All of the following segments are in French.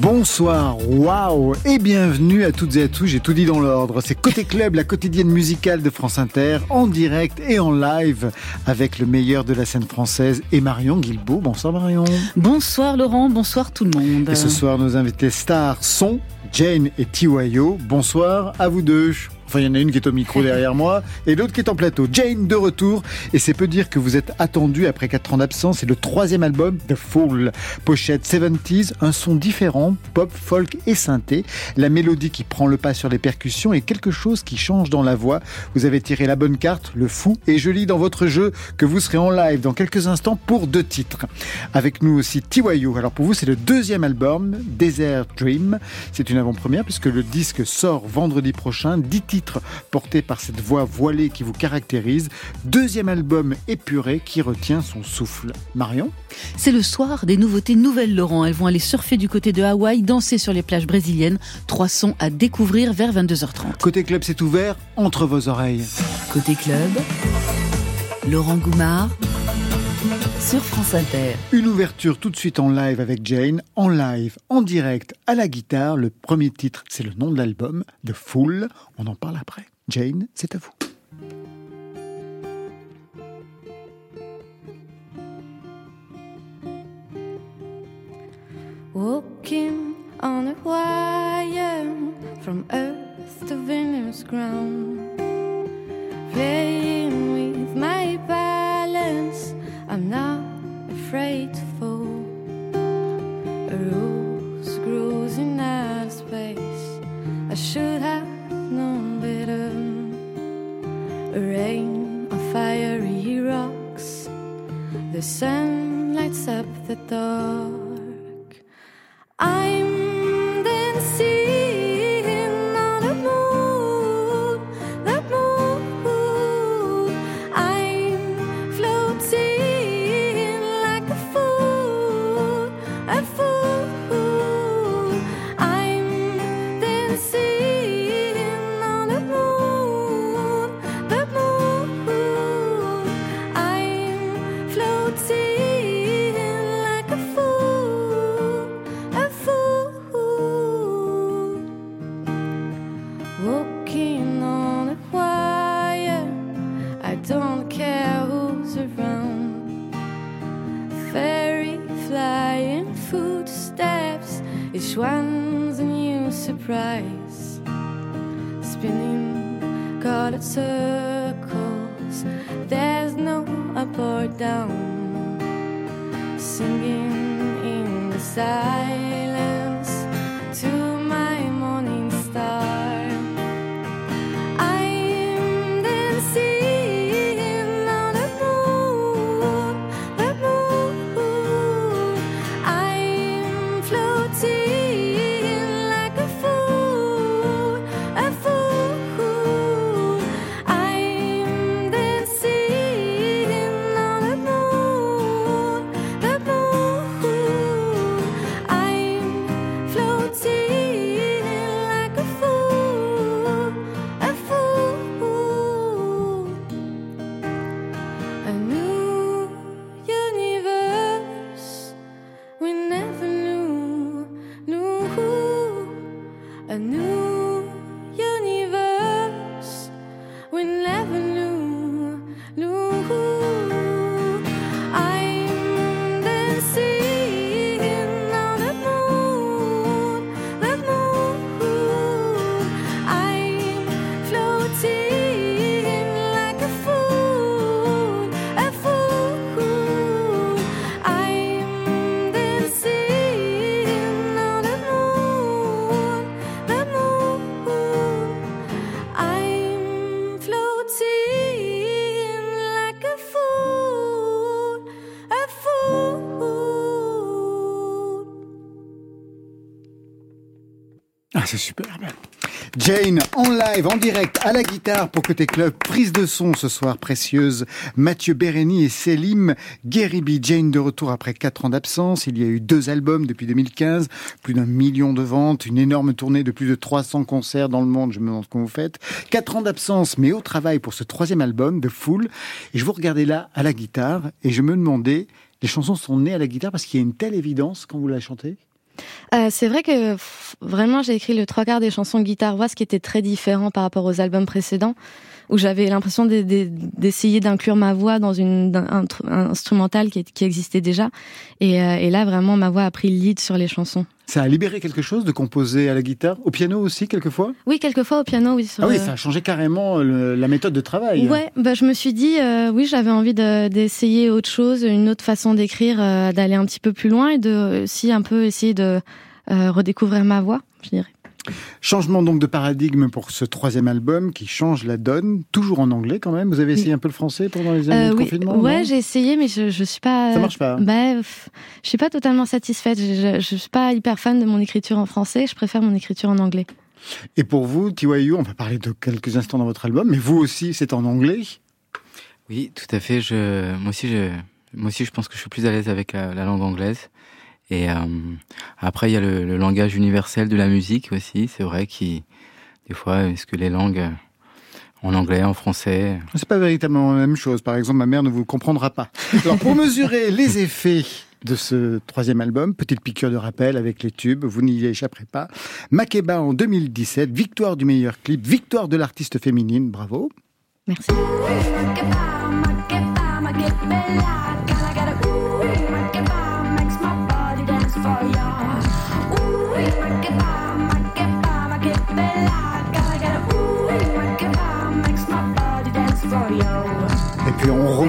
Bonsoir, waouh et bienvenue à toutes et à tous, j'ai tout dit dans l'ordre. C'est Côté Club, la quotidienne musicale de France Inter, en direct et en live avec le meilleur de la scène française et Marion Guilbault. Bonsoir Marion. Bonsoir Laurent, bonsoir tout le monde. Et ce soir, nos invités stars sont Jane et Tiwayo. Bonsoir à vous deux. Enfin, il y en a une qui est au micro derrière moi et l'autre qui est en plateau. Jane de retour. Et c'est peu dire que vous êtes attendu après 4 ans d'absence. C'est le troisième album, The Fool. Pochette 70s, un son différent, pop, folk et synthé. La mélodie qui prend le pas sur les percussions et quelque chose qui change dans la voix. Vous avez tiré la bonne carte, le fou. Et je lis dans votre jeu que vous serez en live dans quelques instants pour deux titres. Avec nous aussi Tiwayu. Alors pour vous, c'est le deuxième album, Desert Dream. C'est une avant-première puisque le disque sort vendredi prochain. 10 titres porté par cette voix voilée qui vous caractérise. Deuxième album épuré qui retient son souffle. Marion? C'est le soir des nouveautés nouvelles, Laurent. Elles vont aller surfer du côté de Hawaï, danser sur les plages brésiliennes. Trois sons à découvrir vers 22h30. Côté club, c'est ouvert entre vos oreilles. Côté club, Laurent Goumard sur France Inter. Une ouverture tout de suite en live avec Jane, en live, en direct, à la guitare. Le premier titre, c'est le nom de l'album, The Fool. On en parle après. Jane, c'est à vous. Walking on a wire from earth to Venus ground, playing not afraid to fall. A rose grows in outer space. I should have known better. A rain on fiery rocks. The sun lights up the dark. Surprise. Spinning colored circles, there's no up or down. Singing in the silence c'est superbe. Jane, en live, en direct, à la guitare pour Côté Club, prise de son ce soir précieuse. Mathieu Bérény et Selim Guéribi. Jane de retour après quatre ans d'absence. Il y a eu deux albums depuis 2015, plus d'un million de ventes, une énorme tournée de plus de 300 concerts dans le monde. Je me demande ce que vous faites. Quatre ans d'absence, mais au travail pour ce troisième album de Full. Et je vous regardais là à la guitare et je me demandais, les chansons sont nées à la guitare parce qu'il y a une telle évidence quand vous la chantez? Euh, c'est vrai que vraiment j'ai écrit le trois quarts des chansons guitare-voix, ce qui était très différent par rapport aux albums précédents, où j'avais l'impression de- de- d'essayer d'inclure ma voix dans une un, un instrumental qui, qui existait déjà. Et, euh, et là vraiment ma voix a pris le lead sur les chansons. Ça a libéré quelque chose de composer à la guitare Au piano aussi, quelquefois? Oui, quelquefois au piano, oui. sur, Ah oui, ça a changé carrément le- la méthode de travail. Ouais, bah, je me suis dit, euh, oui, j'avais envie de- d'essayer autre chose, une autre façon d'écrire, euh, d'aller un petit peu plus loin et de aussi un peu essayer de redécouvrir ma voix, je dirais. Changement donc de paradigme pour ce troisième album qui change la donne, toujours en anglais quand même. Vous avez essayé un peu le français pendant les années Euh, de oui, confinement ouais, j'ai essayé, mais je, je suis pas. Ça marche pas. Bah, pff, je suis pas totalement satisfaite. Je, je, je suis pas hyper fan de mon écriture en français. Je préfère mon écriture en anglais. Et pour vous, TYU, on va parler de quelques instants dans votre album, mais vous aussi, c'est en anglais? Oui, tout à fait. Je, moi aussi, je, moi aussi, je pense que je suis plus à l'aise avec la, la langue anglaise. Et euh, après, il y a le, le langage universel de la musique aussi. C'est vrai qui, des fois, est-ce que les langues euh, en anglais, en français, C'est pas véritablement la même chose. Par exemple, ma mère ne vous comprendra pas. Alors, pour mesurer les effets de ce troisième album, petite piqûre de rappel avec les tubes, vous n'y échapperez pas. Makeba en 2017, victoire du meilleur clip, victoire de l'artiste féminine, bravo. Merci.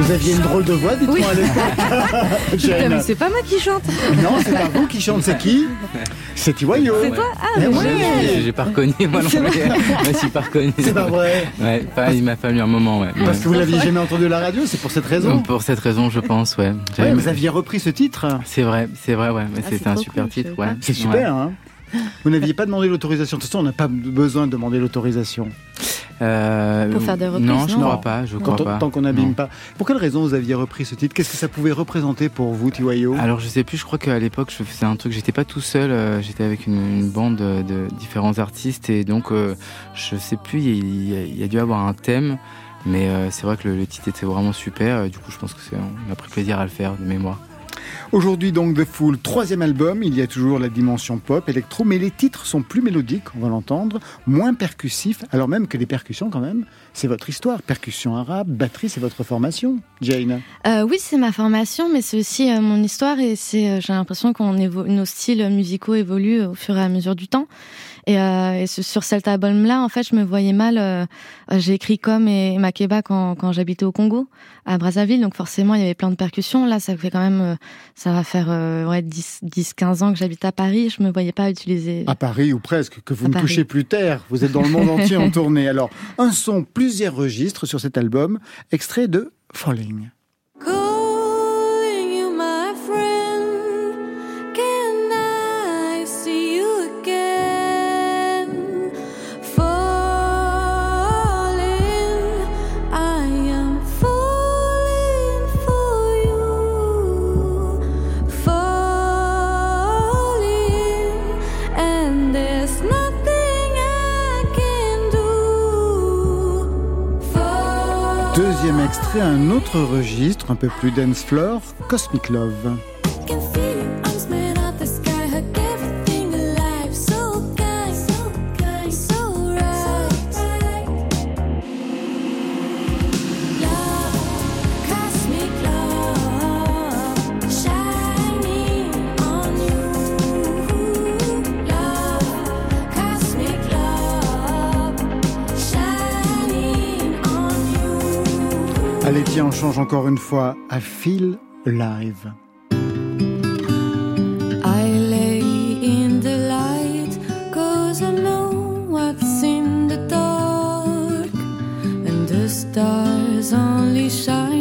Vous aviez une drôle de voix, dites-moi Oui. à l'époque. Mais c'est pas moi qui chante. Non, c'est pas vous qui chante, c'est qui C'est Tiwayo. C'est toi Ah, mais ouais. j'ai pas reconnu moi non plus. Moi, je suis pas reconnu. C'est pas vrai. Ouais, pas, il m'a fallu un moment, ouais. Parce que vous l'aviez jamais entendu à la radio, c'est pour cette raison. Pour cette raison, je pense, ouais. Vous aviez repris ce titre. C'est vrai, c'est vrai, ouais. Mais Ah, c'était c'est un super cool, titre, ouais. C'est super, hein Vous n'aviez pas demandé l'autorisation. De toute façon, on n'a pas besoin de demander l'autorisation. Euh, Pour faire des reprises, Non, je non crois pas, je crois on- pas. tant qu'on n'abîme pas. Pour quelle raison vous aviez repris ce titre? Qu'est-ce que ça pouvait représenter pour vous, Tiwayo Alors je sais plus, je crois qu'à l'époque je faisais un truc, j'étais pas tout seul, euh, j'étais avec une, une bande de, de différents artistes et donc euh, je sais plus, il y, a, il y a dû avoir un thème, mais euh, c'est vrai que le, le titre était vraiment super, et du coup je pense que c'est, on a pris plaisir à le faire de mémoire. Aujourd'hui donc The Fool, troisième album, il y a toujours la dimension pop, électro, mais les titres sont plus mélodiques, on va l'entendre, moins percussifs, alors même que les percussions quand même, c'est votre histoire. Percussion arabe, batterie, c'est votre formation, Jane. Euh, oui, c'est ma formation, mais c'est aussi euh, mon histoire et c'est. euh, j'ai l'impression évo- nos styles musicaux évoluent au fur et à mesure du temps. Et, euh, et sur cet album-là, en fait, je me voyais mal. euh, j'ai écrit comme et Makeba quand, quand j'habitais au Congo, à Brazzaville, donc forcément il y avait plein de percussions. Là, ça fait quand même, euh, ça va faire euh, ouais 10, 10, 15 ans que j'habite à Paris. Je me voyais pas utiliser. À Paris ou presque, que vous À ne Paris. touchez plus terre, vous êtes dans le monde entier en tournée. Alors, un son, plusieurs registres sur cet album, extrait de Falling. Extrait, un autre registre, un peu plus dance floor, Cosmic Love. Tiens, on change encore une fois. I feel alive. I lay in the light, cause I know what's in the dark. And the stars only shine,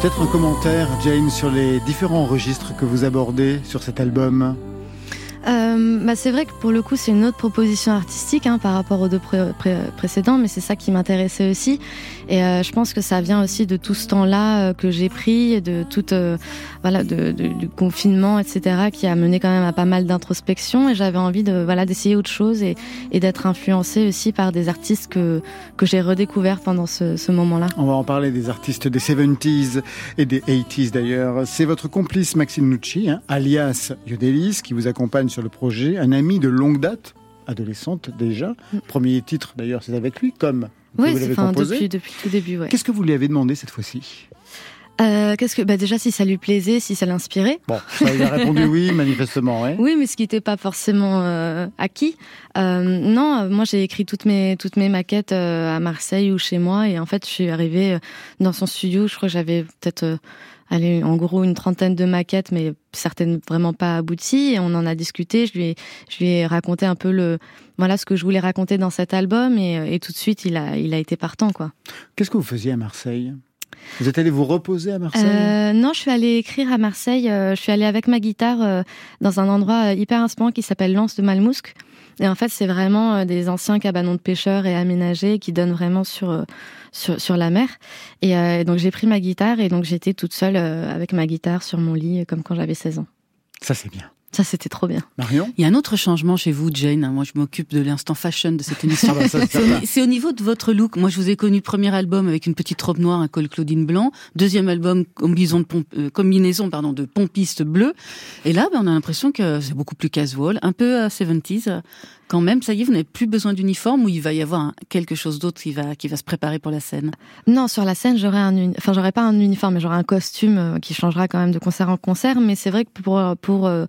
Peut-être un commentaire, Jane, sur les différents registres que vous abordez sur cet album. Euh, bah, c'est vrai que pour le coup, c'est une autre proposition artistique hein, par rapport aux deux pré- pré- précédents, mais c'est ça qui m'intéressait aussi. Et euh, je pense que ça vient aussi de tout ce temps-là euh, que j'ai pris, de voilà, du confinement, etc., qui a mené quand même à pas mal d'introspection. Et j'avais envie de, voilà, d'essayer autre chose et, d'être influencée aussi par des artistes que que j'ai redécouverts pendant ce, ce moment-là. On va en parler des artistes des 70s et des 80s d'ailleurs. C'est votre complice Maxime Nucci, hein, alias Yodelis, qui vous accompagne sur le projet, un ami de longue date, adolescente déjà. Premier titre d'ailleurs, c'est avec lui, comme Oui, vous l'avez composé. depuis depuis tout début. Ouais. Qu'est-ce que vous lui avez demandé cette fois-ci? Euh, Qu'est-ce que, bah, déjà si ça lui plaisait, si ça l'inspirait. Bon, ça, il a répondu oui, manifestement. Ouais. Oui, mais ce qui n'était pas forcément euh, acquis. Euh, non, moi j'ai écrit toutes mes toutes mes maquettes à Marseille ou chez moi, et en fait je suis arrivée dans son studio. Je crois que j'avais peut-être, allez, en gros une trentaine de maquettes, mais certaines vraiment pas abouties. Et on en a discuté. Je lui ai je lui ai raconté un peu le voilà ce que je voulais raconter dans cet album, et, euh, et tout de suite il a il a été partant quoi. Qu'est-ce que vous faisiez à Marseille? Vous êtes allé vous reposer à Marseille? Euh, non, je suis allée écrire à Marseille. euh, je suis allée avec ma guitare euh, dans un endroit hyper inspirant qui s'appelle l'Anse de Malmousque. Et en fait, c'est vraiment des anciens cabanons de pêcheurs et aménagés qui donnent vraiment sur euh, sur, sur la mer. Et euh, donc j'ai pris ma guitare et donc j'étais toute seule euh, avec ma guitare sur mon lit, comme quand j'avais 16 ans. Ça, c'est bien. Ça, c'était trop bien. Marion? Il y a un autre changement chez vous, Jane. Moi, je m'occupe de l'instant fashion de cette émission. Ah bah, c'est au, certain. c'est au niveau de votre look. Moi, je vous ai connu premier album avec une petite robe noire, un col Claudine blanc. Deuxième album, combinaison de, pomp- euh, combinaison, pardon, de pompiste bleu. Et là, ben, on a l'impression que c'est beaucoup plus casual, un peu euh, 70s. Euh, Quand même, ça y est, vous n'avez plus besoin d'uniforme ou il va y avoir quelque chose d'autre qui va, qui va se préparer pour la scène? Non, sur la scène, j'aurais un, uni- enfin, j'aurais pas un uniforme, mais j'aurais un costume euh, qui changera quand même de concert en concert. Mais c'est vrai que pour pour euh,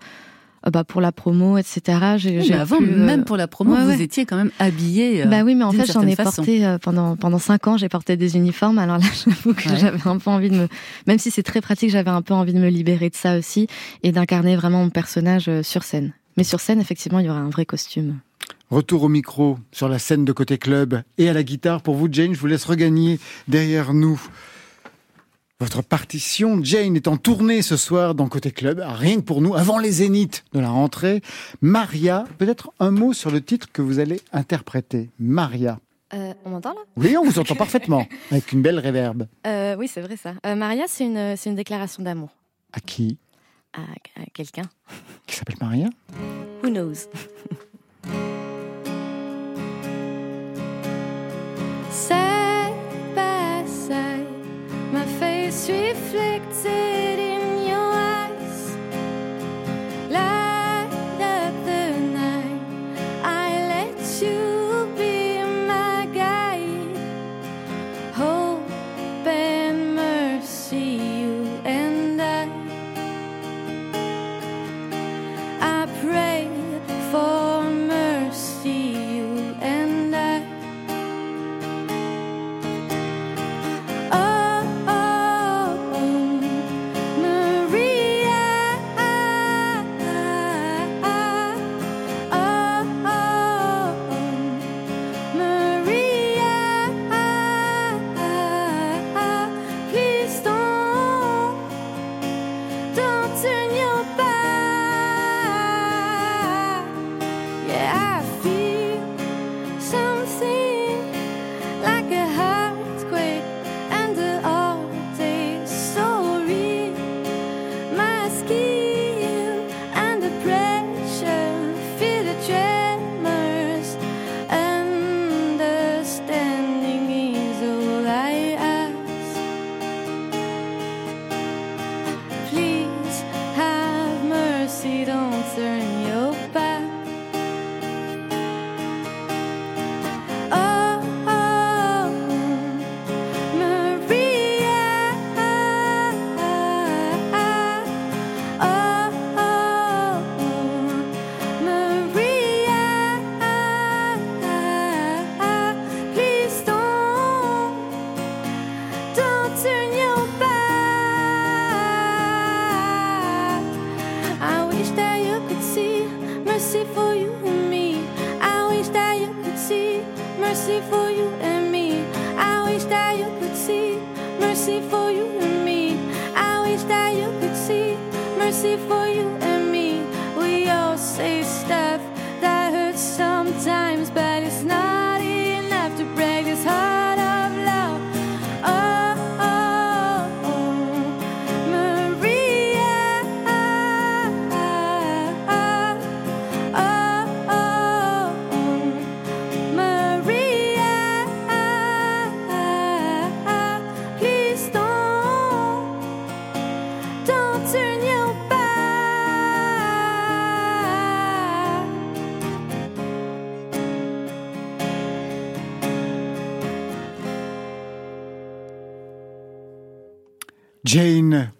euh, bah, pour la promo, etc. J'ai, Oui, j'ai mais avant, euh, même pour la promo, ouais, vous ouais. étiez quand même habillé. euh, Bah oui, mais en fait, j'en ai façon. porté euh, pendant pendant cinq ans. J'ai porté des uniformes. Alors là, j'avoue que Ouais. j'avais un peu envie de me, même si c'est très pratique, j'avais un peu envie de me libérer de ça aussi et d'incarner vraiment mon personnage euh, sur scène. Mais sur scène, effectivement, il y aura un vrai costume. Retour au micro sur la scène de côté club et à la guitare. Pour vous, Jane, je vous laisse regagner derrière nous votre partition. Jane est en tournée ce soir dans Côté Club, rien que pour nous, avant les zéniths de la rentrée. Maria, peut-être un mot sur le titre que vous allez interpréter. Maria. Euh, on m'entend là? Oui, on vous entend parfaitement, avec une belle réverbe. euh, Oui, c'est vrai ça. Euh, Maria, c'est une c'est une déclaration d'amour À qui? À, à quelqu'un. Qui s'appelle Maria. Who knows? Side by side, my face reflected We all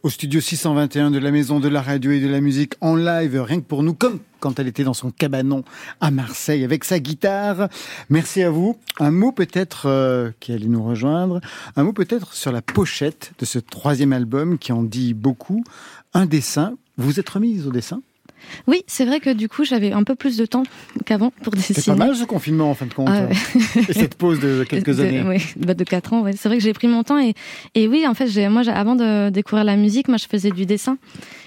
au studio 621 de la Maison de la Radio et de la Musique, en live, rien que pour nous, comme quand elle était dans son cabanon à Marseille avec sa guitare. Merci à vous. Un mot peut-être euh, qui allait nous rejoindre, un mot peut-être sur la pochette de ce troisième album qui en dit beaucoup. Un dessin. Vous êtes remise au dessin? Oui, c'est vrai que du coup, j'avais un peu plus de temps qu'avant pour dessiner. C'est pas mal ce confinement en fin de compte. Ah ouais. Et cette pause de quelques De- années. Oui, bah, de 4 ans, ouais. C'est vrai que j'ai pris mon temps et, et oui, en fait, moi, avant de découvrir la musique, moi, je faisais du dessin.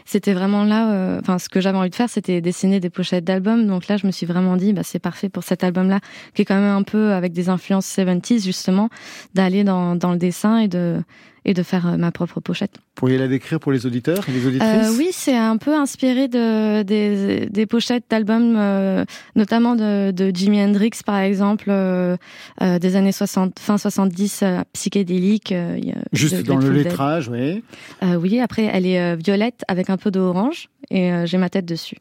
C'était vraiment là, euh, enfin, ce que j'avais envie de faire, c'était dessiner des pochettes d'albums. Donc là, je me suis vraiment dit, bah, c'est parfait pour cet album-là, qui est quand même un peu avec des influences 70s, justement, d'aller dans, dans le dessin et de, et de faire euh, ma propre pochette. Pourriez la décrire pour les auditeurs et les auditrices? Euh, oui, c'est un peu inspiré de, des, des pochettes d'albums, euh, notamment de, de Jimi Hendrix, par exemple, euh, des années 60, fin 70, euh, psychédélique. Juste de dans le lettrage, oui. Oui, après, elle est violette avec un peu d'orange et euh, j'ai ma tête dessus.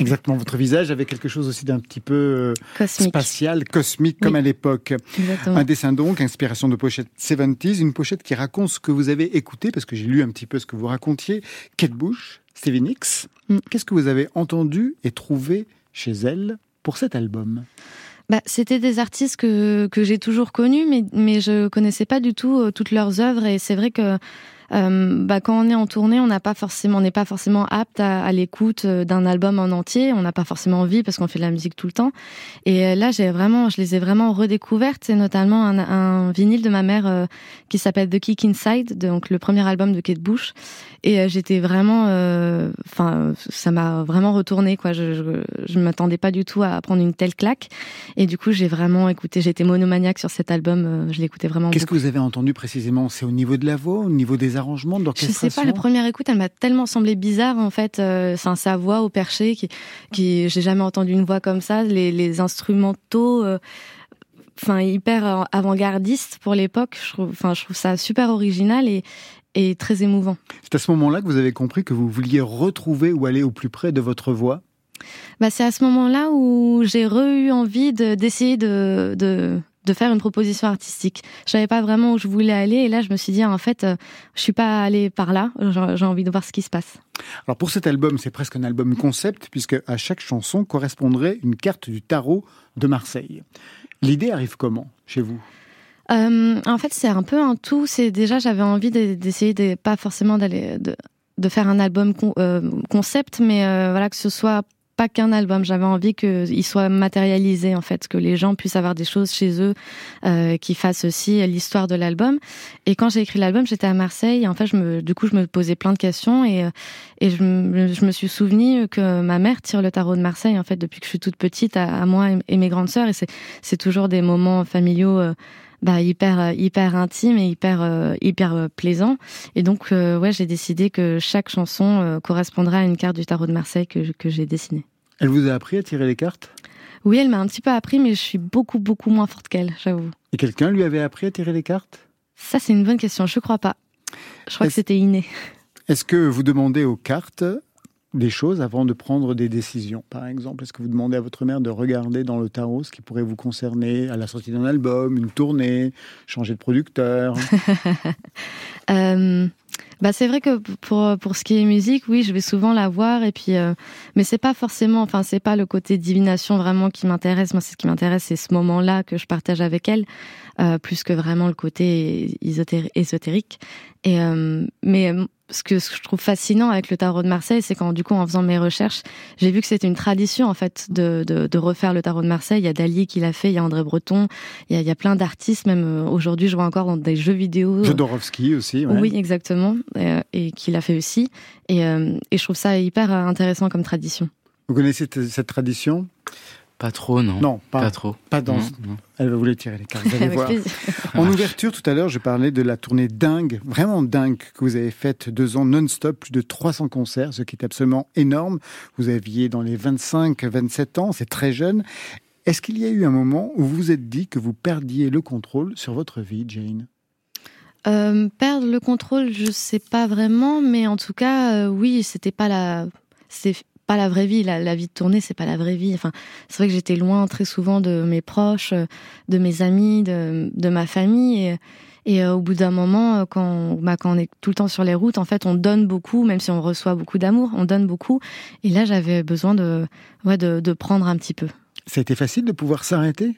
Exactement. Votre visage avait quelque chose aussi d'un petit peu euh, Cosmique. spatial, cosmique, comme Oui. à l'époque. Un dessin donc, inspiration de pochette 70s, une pochette qui raconte ce que vous avez écouté, parce que j'ai lu un petit peu ce que vous racontiez. Kate Bush, Stevie Nicks, Mm. qu'est-ce que vous avez entendu et trouvé chez elle pour cet album? Bah, c'était des artistes que, que j'ai toujours connus, mais, mais je connaissais pas du tout euh, toutes leurs œuvres. Et c'est vrai que euh, bah, quand on est en tournée, on n'a pas forcément, on n'est pas forcément apte à, à l'écoute euh, d'un album en entier. On n'a pas forcément envie parce qu'on fait de la musique tout le temps. Et euh, là, j'ai vraiment, je les ai vraiment redécouvertes. C'est notamment un, un vinyle de ma mère euh, qui s'appelle The Kick Inside, donc le premier album de Kate Bush. Et euh, j'étais vraiment, euh, enfin, ça m'a vraiment retourné quoi. Je, je, je m'attendais pas du tout à prendre une telle claque. Et du coup, j'ai vraiment écouté. J'étais monomaniaque sur cet album. Je l'écoutais vraiment. Qu'est-ce que vous avez entendu précisément? C'est au niveau de la voix, au niveau des arrangements, de Je sais pas, la première écoute, elle m'a tellement semblé bizarre en fait. Euh, Enfin, sa voix au perché, qui, qui, j'ai jamais entendu une voix comme ça. Les, les instrumentaux, euh, enfin hyper avant-gardistes pour l'époque. Je trouve, enfin, je trouve ça super original et, et très émouvant. C'est à ce moment-là que vous avez compris que vous vouliez retrouver ou aller au plus près de votre voix? Bah, c'est à ce moment-là où j'ai re-eu envie de, d'essayer de, de, de faire une proposition artistique. Je savais pas vraiment où je voulais aller et là je me suis dit en fait euh, je suis pas allée par là, j'ai envie de voir ce qui se passe. Alors pour cet album, c'est presque un album concept, puisque à chaque chanson correspondrait une carte du tarot de Marseille. L'idée arrive comment chez vous? Euh, en fait, c'est un peu un tout. C'est déjà, j'avais envie de- d'essayer de, pas forcément d'aller de, de faire un album con- euh, concept, mais euh, voilà que ce soit pas qu'un album. J'avais envie qu'il soit matérialisé en fait, que les gens puissent avoir des choses chez eux euh, qui fassent aussi l'histoire de l'album. Et quand j'ai écrit l'album, j'étais à Marseille. Et en fait, je me, du coup, je me posais plein de questions et euh, et je, me- je me suis souvenu que ma mère tire le tarot de Marseille en fait depuis que je suis toute petite à, à moi et, mes grandes sœurs. Et c'est c'est toujours des moments familiaux. euh, bah, hyper euh, hyper intime et hyper euh, hyper euh, plaisant. Et donc ouais j'ai décidé que chaque chanson correspondra à une carte du tarot de Marseille que, que j'ai dessinée. Elle vous a appris à tirer les cartes? Oui elle m'a un petit peu appris mais je suis beaucoup beaucoup moins forte qu'elle j'avoue. Et quelqu'un lui avait appris à tirer les cartes? Ça c'est une bonne question je crois pas. Je crois que c'était inné. Est-ce que vous demandez aux cartes des choses avant de prendre des décisions Par exemple, est-ce que vous demandez à votre mère de regarder dans le tarot ce qui pourrait vous concerner à la sortie d'un album, une tournée, changer de producteur? Euh, bah c'est vrai que pour pour ce qui est musique, oui, je vais souvent la voir et puis euh, mais c'est pas forcément enfin c'est pas le côté divination vraiment qui m'intéresse. Moi, ce qui m'intéresse, c'est ce moment-là que je partage avec elle euh, plus que vraiment le côté ésotéri- ésotérique. Et euh, mais ce que, ce que je trouve fascinant avec le tarot de Marseille, c'est quand du coup en faisant mes recherches, j'ai vu que c'était une tradition en fait de, de, de, refaire le tarot de Marseille. Il y a Dali qui l'a fait, il y a André Breton, il y a, il y a plein d'artistes, même euh, aujourd'hui je vois encore dans des jeux vidéo. Jodorowsky aussi. Ouais. Oui, exactement, et, et qui l'a fait aussi. Et, euh, et je trouve ça hyper intéressant comme tradition. Vous connaissez cette tradition? Pas trop, non. Non, pas, Pas trop. Pas dans. Non, non. Elle va vous les tirer les cartes. Vous allez Avec voir. En ouverture, tout à l'heure, je parlais de la tournée dingue, vraiment dingue, que vous avez faite deux ans non-stop, plus de 300 concerts, ce qui est absolument énorme. Vous aviez dans les 25, 27 ans, c'est très jeune. Est-ce qu'il y a eu un moment où vous vous êtes dit que vous perdiez le contrôle sur votre vie, Jane? Euh, perdre le contrôle, je sais pas vraiment, mais en tout cas, euh, oui, c'était pas la, c'est pas la vraie vie. La, vie de tournée, c'est pas la vraie vie. Enfin, c'est vrai que j'étais loin très souvent de mes proches, de mes amis, de, de ma famille. Et, et euh, au bout d'un moment, euh, quand, bah, quand on est tout le temps sur les routes, en fait, on donne beaucoup, même si on reçoit beaucoup d'amour, on donne beaucoup. Et là, j'avais besoin de, ouais, de, de prendre un petit peu. Ça a été facile de pouvoir s'arrêter?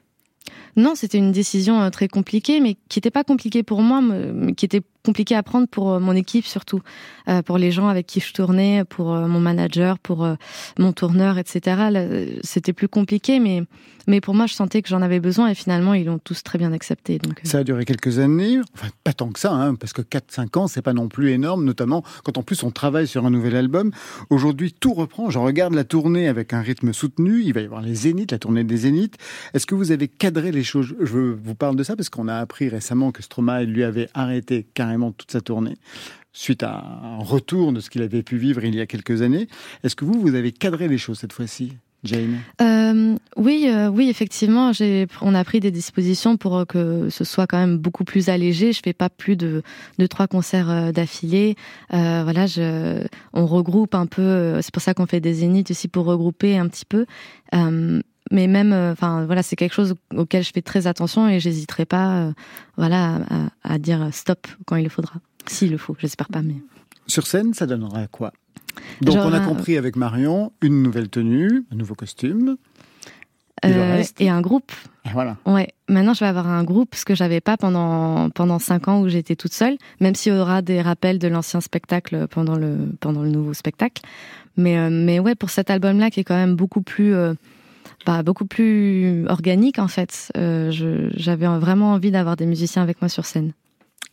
Non, c'était une décision euh, très compliquée, mais qui n'était pas compliquée pour moi, mais qui était compliquée à prendre pour euh, mon équipe surtout, Euh, pour les gens avec qui je tournais, pour mon manager, pour mon tourneur, etc. C'était plus compliqué, mais mais pour moi, je sentais que j'en avais besoin et finalement, ils l'ont tous très bien accepté. Donc, Ça a duré quelques années, enfin pas tant que ça, hein, parce que 4-5 ans, c'est pas non plus énorme, notamment quand en plus on travaille sur un nouvel album. Aujourd'hui, tout reprend. Je regarde la tournée avec un rythme soutenu. Il va y avoir les Zéniths, la tournée des Zéniths. Est-ce que vous avez cadré les Je vous parle de ça parce qu'on a appris récemment que Stromae lui avait arrêté carrément toute sa tournée suite à un retour de ce qu'il avait pu vivre il y a quelques années. Est-ce que vous, vous avez cadré les choses cette fois-ci, Jane? Euh, oui, euh, oui, effectivement, on a pris des dispositions pour euh, que ce soit quand même beaucoup plus allégé. Je fais pas plus de, trois concerts d'affilée. Voilà, on regroupe un peu. C'est pour ça qu'on fait des zéniths aussi pour regrouper un petit peu. Euh, mais même, euh, enfin, voilà, c'est quelque chose auquel je fais très attention et j'hésiterai pas, euh, voilà, à, à dire stop quand il le faudra. S'il le faut, j'espère pas, mais. Sur scène, ça donnera quoi? Donc Genre on a un- compris avec Marion une nouvelle tenue, un nouveau costume. Et Euh, un groupe. Et voilà. Ouais, maintenant je vais avoir un groupe, ce que j'avais pas pendant pendant cinq ans où j'étais toute seule, même s'il y aura des rappels de l'ancien spectacle pendant le pendant le nouveau spectacle. Mais euh, mais ouais, pour cet album-là qui est quand même beaucoup plus euh, bah, beaucoup plus organique en fait, euh, j'avais vraiment envie d'avoir des musiciens avec moi sur scène.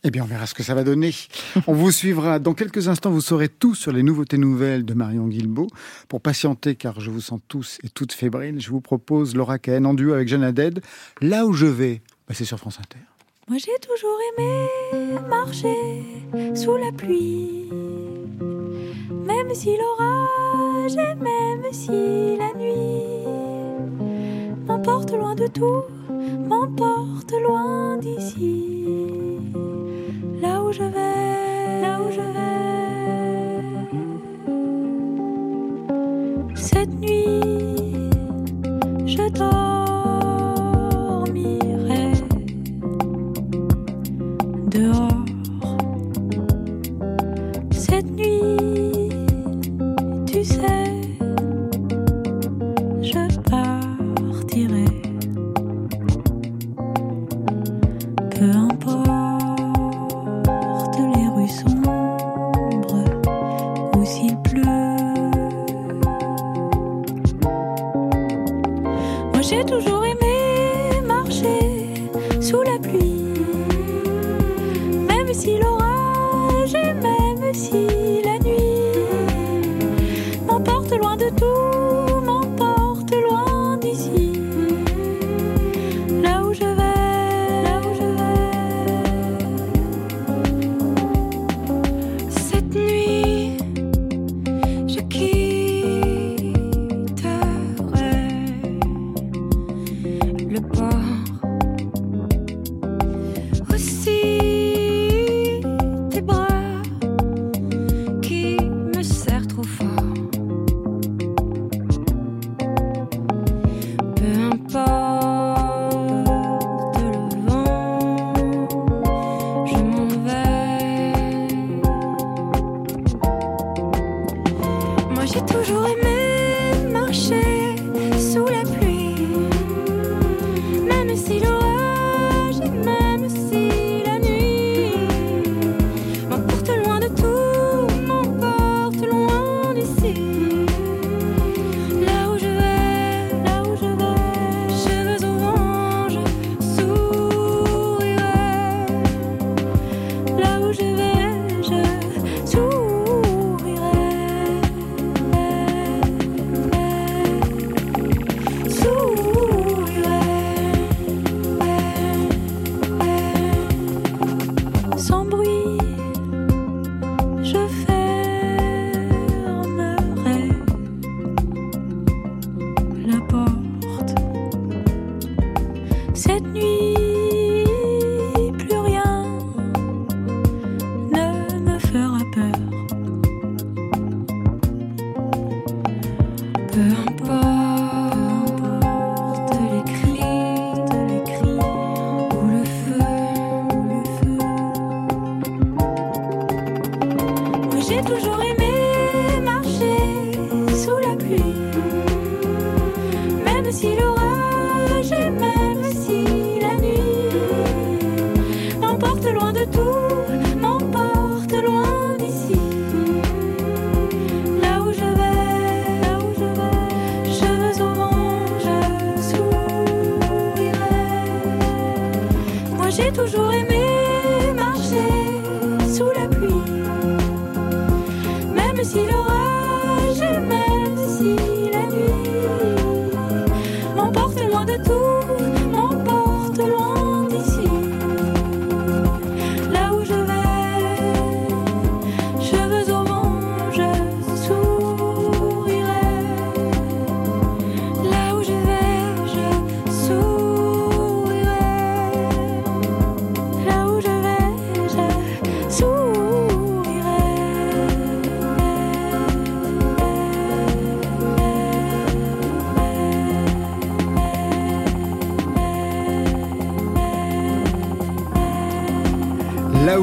Eh bien, on verra ce que ça va donner. On vous suivra. Dans quelques instants, vous saurez tout sur les nouveautés nouvelles de Marion Guilbeault. Pour patienter, car je vous sens tous et toutes fébriles, je vous propose Laura Cahen en duo avec Jeanne Haddad. Là où je vais, bah, c'est sur France Inter. Moi j'ai toujours aimé marcher sous la pluie, même si l'orage et même si la nuit m'emporte loin de tout, m'emporte loin d'ici. Là où je vais, là où je vais. Cette nuit, je dormirai dehors. Cette nuit, tu sais, toujours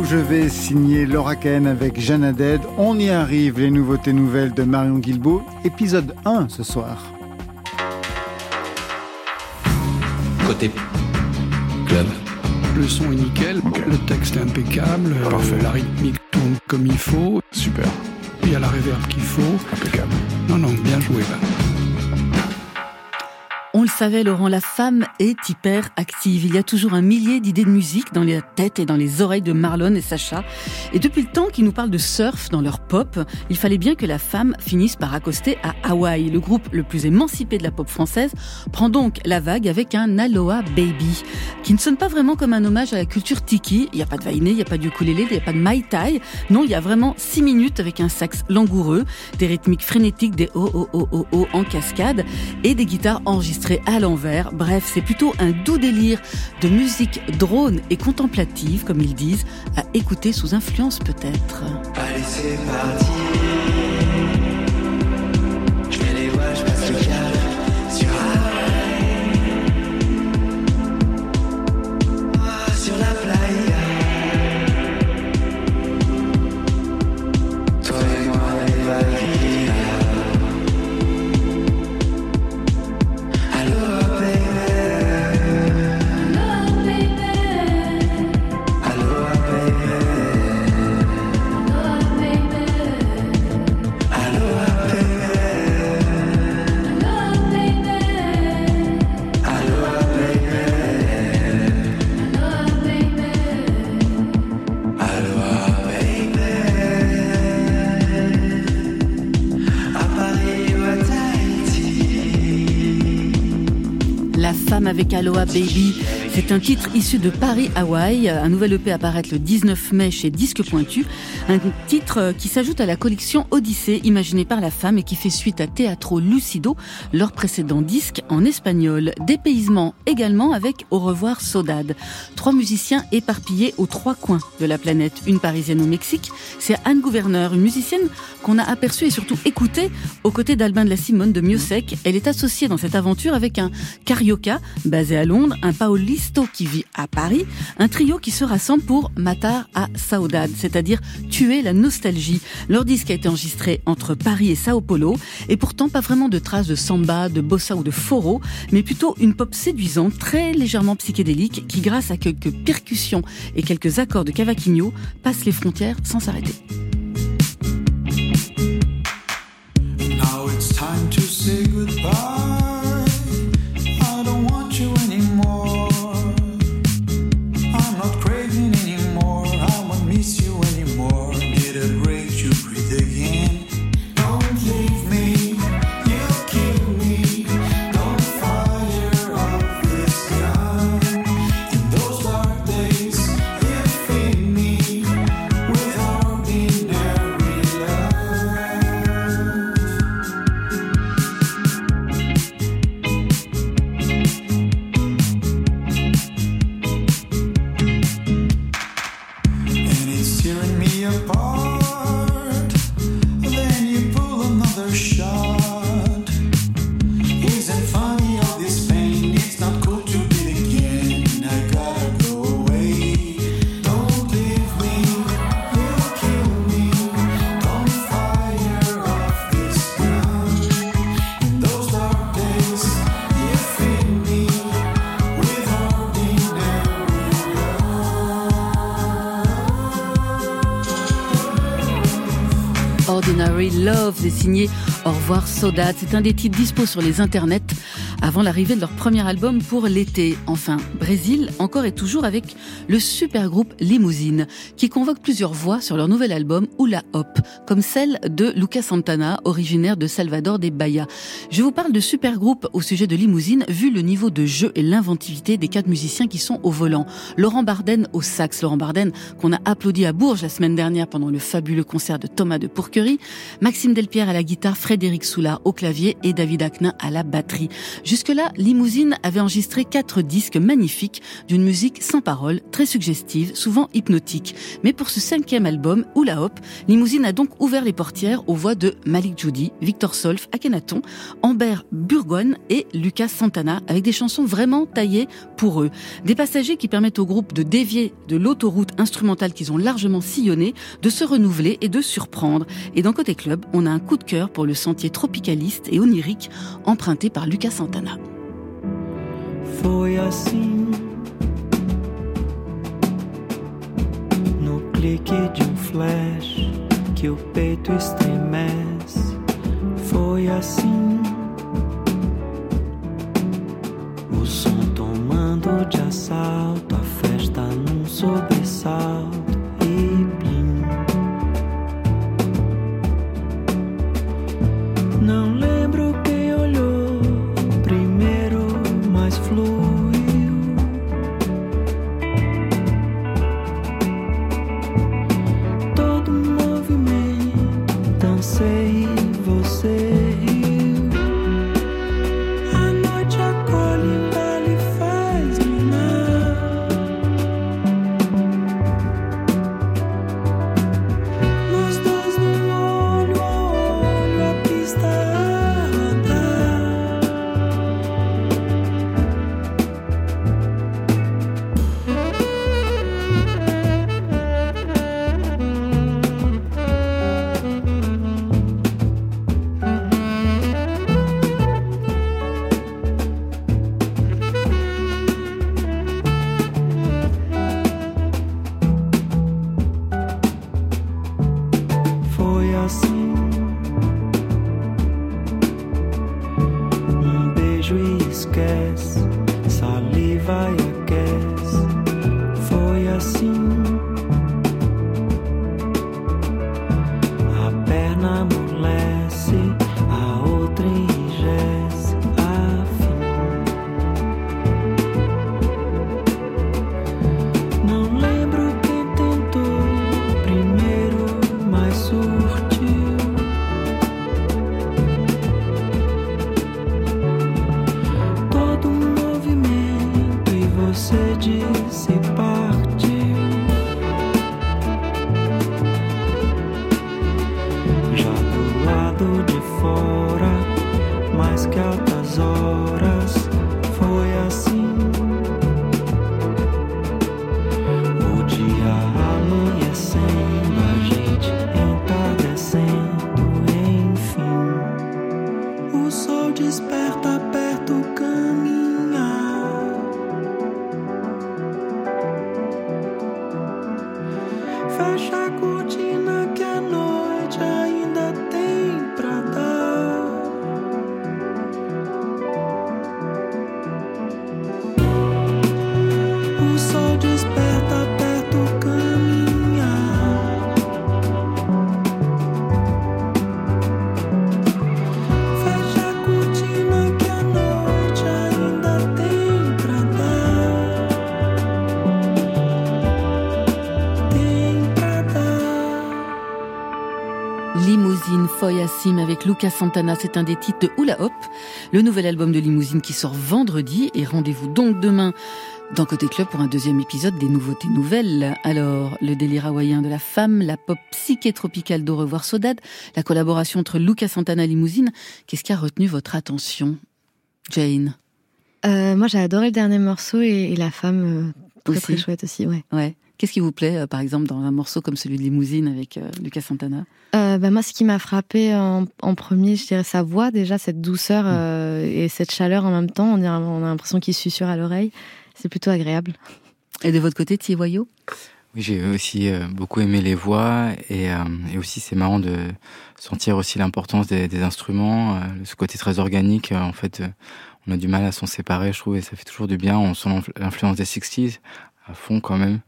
je vais signer Laura avec Jeanne Haddad, on y arrive, les nouveautés nouvelles de Marion Guilbault, épisode 1 ce soir. Côté club. Le son est nickel, le texte est impeccable, Parfait. la rythmique tourne comme il faut. Super. Il y a la réverb qu'il faut. Impeccable. Non, non, bien joué là. Savait, Laurent, la femme est hyper active. Il y a toujours un millier d'idées de musique dans les têtes et dans les oreilles de Marlon et Sacha. Et depuis le temps qu'ils nous parlent de surf dans leur pop, il fallait bien que la femme finisse par accoster à Hawaï. Le groupe le plus émancipé de la pop française prend donc la vague avec un Aloha Baby, qui ne sonne pas vraiment comme un hommage à la culture tiki. Il n'y a pas de vainé, il n'y a pas de ukulélé, il n'y a pas de mai tai. Non, il y a vraiment six minutes avec un sax langoureux, des rythmiques frénétiques, des oh oh oh oh oh en cascade et des guitares enregistrées à l'envers. Bref, c'est plutôt un doux délire de musique drone et contemplative, comme ils disent, à écouter sous influence peut-être. Avec Aloha Baby, c'est un titre issu de Paris Hawaï, un nouvel EP apparaître le 19 mai chez Disque Pointu, un titre qui s'ajoute à la collection Odyssée imaginée par la femme et qui fait suite à Teatro Lucido, leur précédent disque en espagnol. Dépaysement également avec Au revoir Saudade. Trois musiciens éparpillés aux trois coins de la planète. Une parisienne au Mexique, c'est Anne Gouverneur, une musicienne qu'on a aperçue et surtout écoutée aux côtés d'Albin de la Simone de Miossec. Elle est associée dans cette aventure avec un carioca basé à Londres, un qui vit à Paris, un trio qui se rassemble pour Matar à Saudade, c'est-à-dire tuer la nostalgie. Leur disque a été enregistré entre Paris et Sao Paulo et pourtant pas vraiment de traces de samba, de bossa ou de foro, mais plutôt une pop séduisante, très légèrement psychédélique qui grâce à quelques percussions et quelques accords de cavaquinho passe les frontières sans s'arrêter. Now it's time to say goodbye. Ordinary Love est signé Au revoir Soda. C'est un des titres dispo sur les internets avant l'arrivée de leur premier album pour l'été. Enfin, Brésil, encore et toujours avec le super groupe Limousine, qui convoque plusieurs voix sur leur nouvel album Oula Hop, comme celle de Lucas Santana, originaire de Salvador des Bahia. Je vous parle de super groupe au sujet de Limousine, vu le niveau de jeu et l'inventivité des quatre musiciens qui sont au volant. Laurent Barden au sax, Laurent Barden qu'on a applaudi à Bourges la semaine dernière pendant le fabuleux concert de Thomas de Pourquerie, Maxime Delpierre à la guitare, Frédéric Soula au clavier et David Aknin à la batterie. Jusque-là, Limousine avait enregistré quatre disques magnifiques d'une musique sans parole, très suggestive, souvent hypnotique. Mais pour ce cinquième album, Oula Hop, Limousine a donc ouvert les portières aux voix de Malik Judy, Victor Solf, Akhenaton, Amber Burgoyne et Lucas Santana, avec des chansons vraiment taillées pour eux. Des passagers qui permettent au groupe de dévier de l'autoroute instrumentale qu'ils ont largement sillonnée, de se renouveler et de surprendre. Et dans Côté Club, on a un coup de cœur pour le sentier tropicaliste et onirique emprunté par Lucas Santana. Foi assim. No clique de um flash Que o peito estremece. Foi assim. O som tomando de assalto A festa num sobressalto Avec Lucas Santana, c'est un des titres de Hula Hop, le nouvel album de Limousine qui sort vendredi et rendez-vous donc demain dans Côté Club pour un deuxième épisode des nouveautés nouvelles. Alors, le délire hawaïen de la femme, la pop psyché tropicale d'Au revoir Sodade, la collaboration entre Lucas Santana et Limousine, qu'est-ce qui a retenu votre attention Jane? Euh, moi, j'ai adoré le dernier morceau et, et la femme, euh, très Aussi. très chouette aussi, ouais. Ouais. Qu'est-ce qui vous plaît, euh, par exemple, dans un morceau comme celui de Limousine avec euh, Lucas Santana? Euh, bah, moi, ce qui m'a frappé en, en premier, je dirais sa voix, déjà, cette douceur euh, et cette chaleur en même temps. On, dirait- on a l'impression qu'il susurre à l'oreille. C'est plutôt agréable. Et de votre côté, Thierry Voyot? Oui, j'ai aussi euh, beaucoup aimé les voix et, euh, et aussi c'est marrant de sentir aussi l'importance des, des instruments, euh, ce côté très organique. euh, en fait, euh, on a du mal à s'en séparer, je trouve, et ça fait toujours du bien. On sent l'influ- l'influence des 60s à fond quand même.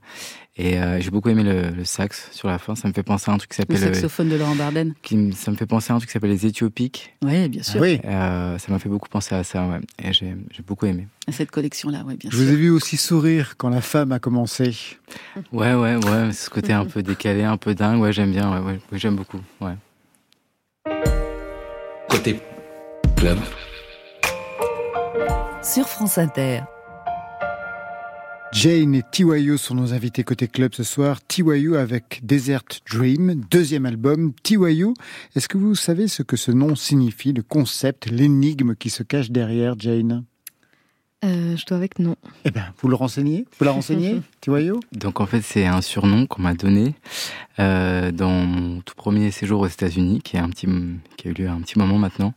Et euh, j'ai beaucoup aimé le, le sax sur la fin. Ça me fait penser à un truc qui Le s'appelle... euh, saxophone de Laurent Barden. qui ça me fait penser à un truc qui s'appelle les Éthiopiques. Oui, bien sûr. Oui. Euh, ça m'a fait beaucoup penser à ça, ouais. Et j'ai beaucoup aimé. À cette collection-là, oui, bien Je sûr. vous ai vu aussi sourire quand la femme a commencé. Ouais, ouais, ouais. Ce côté un peu décalé, un peu dingue, ouais, j'aime bien, ouais, ouais, ouais, j'aime beaucoup, ouais. Côté club. Sur France Inter. Jane et Tiwayo sont nos invités côté club ce soir. Tiwayo avec Desert Dream, deuxième album. Tiwayo, est-ce que vous savez ce que ce nom signifie, le concept, l'énigme qui se cache derrière Jane? Euh, je dois avec non. Eh ben, vous le renseignez Vous la renseignez, Tiwayo Donc en fait, c'est un surnom qu'on m'a donné euh, dans mon tout premier séjour aux États-Unis, qui, est un petit, qui a eu lieu à un petit moment maintenant.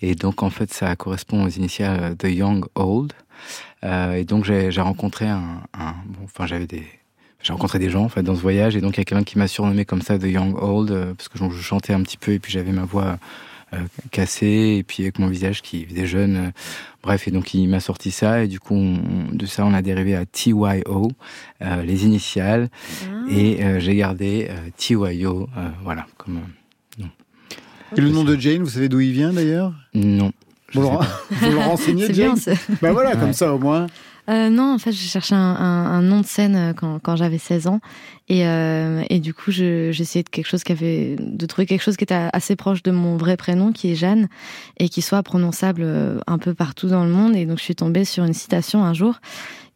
Et donc en fait, ça correspond aux initiales The Young Old. Euh, et donc j'ai rencontré un, un bon, enfin j'avais des j'ai rencontré des gens en fait dans ce voyage. Et donc il y a quelqu'un qui m'a surnommé comme ça The Young Old euh, parce que je, je chantais un petit peu et puis j'avais ma voix euh, cassée et puis avec mon visage qui faisait jeune euh, bref et donc il m'a sorti ça. Et du coup on- de ça on a dérivé à TYO euh, les initiales. Et euh, j'ai gardé euh, TYO euh, voilà comme euh, non Et le nom de Jane, vous savez d'où il vient d'ailleurs? Non vous, le, vous le renseignez, bien, Ben voilà, comme ça au moins. Euh, non, en fait, j'ai cherché un, un, un nom de scène euh, quand, quand j'avais 16 ans. Et, euh, et du coup, je- j'essayais de quelque chose qui avait, de trouver quelque chose qui était assez proche de mon vrai prénom, qui est Jeanne, et qui soit prononçable un peu partout dans le monde. Et donc, je suis tombée sur une citation un jour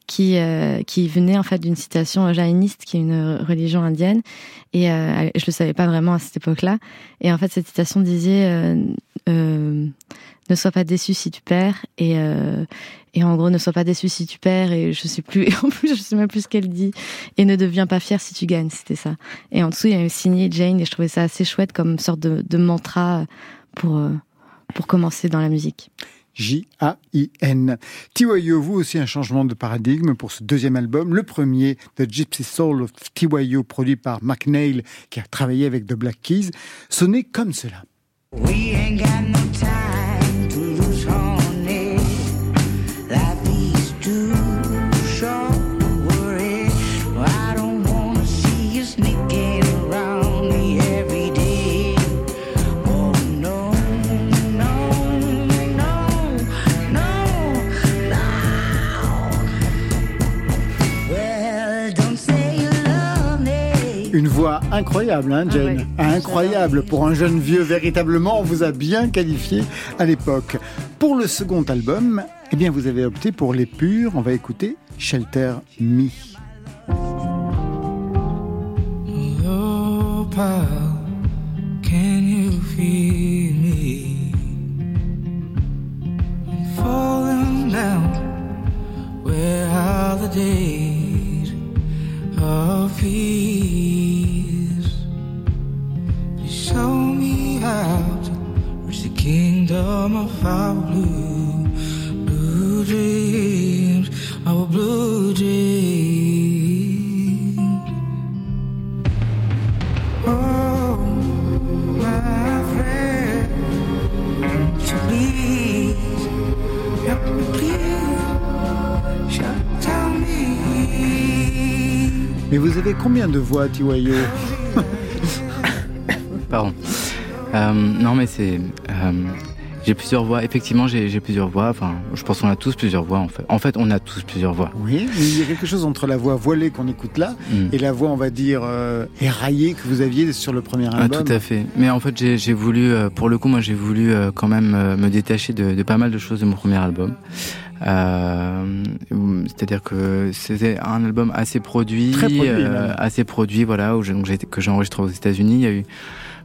qui, euh, qui venait en fait d'une citation jaïniste, qui est une religion indienne. Et euh, je le savais pas vraiment à cette époque-là. Et en fait, cette citation disait euh, euh, ne sois pas déçu si tu perds et euh, et en gros ne sois pas déçu si tu perds et je sais plus et en plus je sais même plus ce qu'elle dit et ne deviens pas fier si tu gagnes c'était ça et en dessous il y avait signé Jane et je trouvais ça assez chouette comme sorte de, de mantra pour euh, pour commencer dans la musique J-A-I-N. Tiwayo, vous aussi un changement de paradigme pour ce deuxième album. Le premier, The Gypsy Soul of Tiwayo, produit par McNeil, qui a travaillé avec The Black Keys, sonnait comme cela. We ain't got no time voix incroyable, hein, Jane ouais. Incroyable. Pour un jeune vieux, véritablement, on vous a bien qualifié à l'époque. Pour le second album, eh bien, vous avez opté pour les purs. On va écouter Shelter Me. Oh, pal, can you feel me? I'm falling down. Where are the days of peace? Mais vous avez combien de voix, Tiwayo Pardon. Euh, non, mais c'est. euh, j'ai plusieurs voix. Effectivement, j'ai plusieurs voix. Enfin, je pense qu'on a tous plusieurs voix, en fait. En fait, on a tous plusieurs voix. Oui, mais il y a quelque chose entre la voix voilée qu'on écoute là Mm. et la voix, on va dire, euh, éraillée que vous aviez sur le premier Ah, album. tout à fait. Mais en fait, j'ai voulu, pour le coup, moi, j'ai voulu quand même me détacher de, de pas mal de choses de mon premier album. Euh, C'est-à-dire que c'était un album assez produit, Très produit, euh, assez produit, voilà, où donc que j'ai enregistré aux États-Unis. Il y a eu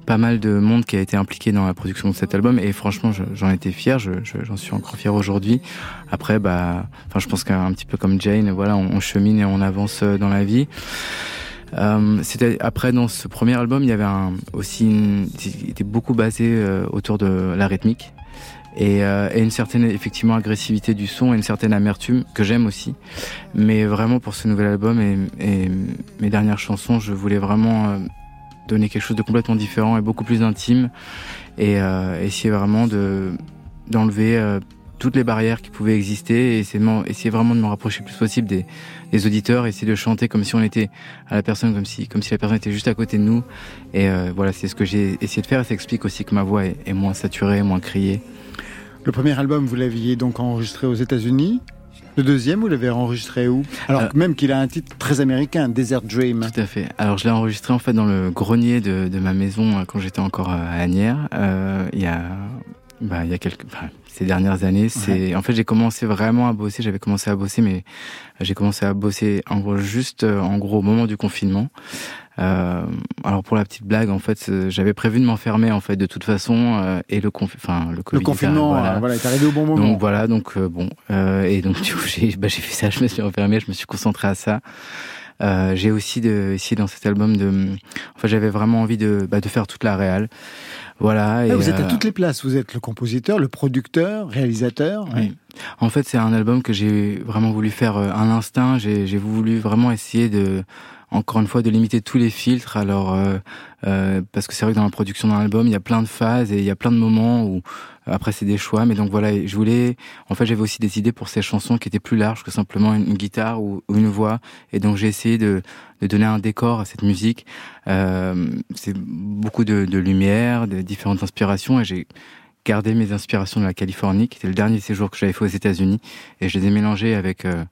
pas mal de monde qui a été impliqué dans la production de cet album et franchement, je- j'en étais fier. je- je- J'en suis encore fier aujourd'hui. Après, bah, enfin, je pense qu'un petit peu comme Jane, voilà, on, on chemine et on avance euh, dans la vie. Euh, c'était après dans ce premier album, il y avait un, aussi une, il était beaucoup basé euh, autour de la rythmique. et, euh, et une certaine effectivement agressivité du son et une certaine amertume que j'aime aussi. Mais vraiment pour ce nouvel album et, et mes dernières chansons, je voulais vraiment euh, donner quelque chose de complètement différent et beaucoup plus intime et euh, essayer vraiment de d'enlever euh, toutes les barrières qui pouvaient exister et essayer, essayer vraiment de me rapprocher le plus possible des, des auditeurs, essayer de chanter comme si on était à la personne, comme si, comme si la personne était juste à côté de nous. Et euh, voilà, c'est ce que j'ai essayé de faire. Ça explique aussi que ma voix est moins saturée, moins criée. Le premier album, vous l'aviez donc enregistré aux États-Unis. Le deuxième, vous l'avez enregistré où? Alors Euh, même qu'il a un titre très américain, Desert Dream. Tout à fait. Alors je l'ai enregistré en fait dans le grenier de, de ma maison euh, quand j'étais encore euh, à Agnières. Euh, il y a, bah, il y a quelques, enfin, ces dernières années, c'est, en fait, j'ai commencé vraiment à bosser. J'avais commencé à bosser, mais j'ai commencé à bosser en gros juste, en gros, au moment du confinement. Euh, alors pour la petite blague, en fait, euh, j'avais prévu de m'enfermer en fait de toute façon euh, et le confi- enfin le, Covid Le confinement, voilà. euh, voilà, est arrivé au bon moment. Donc voilà, donc euh, bon, euh, et donc du coup j'ai bah, j'ai fait ça, je me suis enfermé, je me suis concentré à ça. Euh, j'ai aussi de, essayé dans cet album de, enfin j'avais vraiment envie de, bah, de faire toute la réal, voilà. Ah, vous êtes à euh, toutes les places. Vous êtes le compositeur, le producteur, réalisateur. oui. En fait, c'est un album que j'ai vraiment voulu faire euh, un instinct. J'ai j'ai voulu vraiment essayer de, encore une fois, de limiter tous les filtres. Alors, euh, euh, parce que c'est vrai que dans la production d'un album, il y a plein de phases et il y a plein de moments où après c'est des choix. Mais donc voilà, je voulais. En fait, j'avais aussi des idées pour ces chansons qui étaient plus larges que simplement une, guitare ou, ou une voix. Et donc j'ai essayé de, de donner un décor à cette musique. Euh, c'est beaucoup de, de lumière, de différentes inspirations, et j'ai gardé mes inspirations de la Californie, qui était le dernier séjour que j'avais fait aux États-Unis, et je les ai mélangées avec euh,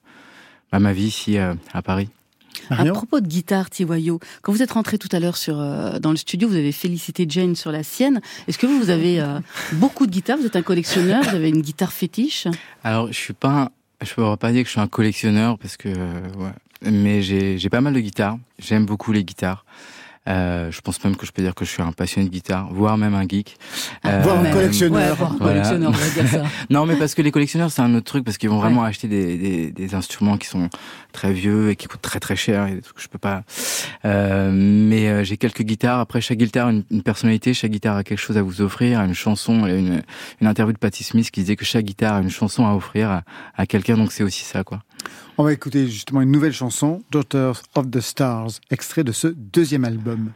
bah, ma vie ici euh, à Paris. À propos de guitare, Tiwayo, quand vous êtes rentré tout à l'heure sur euh, dans le studio, vous avez félicité Jane sur la sienne. Est-ce que vous, vous avez euh, beaucoup de guitares? Vous êtes un collectionneur Vous avez une guitare fétiche? Alors, je suis pas, un- je peux pas dire que je suis un collectionneur parce que, euh, ouais. mais j'ai j'ai pas mal de guitares. J'aime beaucoup les guitares. Euh, je pense même que je peux dire que je suis un passionné de guitare, voire même un geek. Ah, voire un collectionneur. Ouais, voire un collectionneur, on va dire ça. non, mais parce que les collectionneurs, c'est un autre truc, parce qu'ils vont vraiment acheter des, des, des instruments qui sont très vieux et qui coûtent très très cher, et des trucs que je peux pas. Euh, mais euh, j'ai quelques guitares. Après, chaque guitare a une, une personnalité, chaque guitare a quelque chose à vous offrir, une chanson. Il y a une, une interview de Patti Smith qui disait que chaque guitare a une chanson à offrir à, à quelqu'un, donc c'est aussi ça, quoi. On va écouter justement une nouvelle chanson, Daughters of the Stars, extrait de ce deuxième album.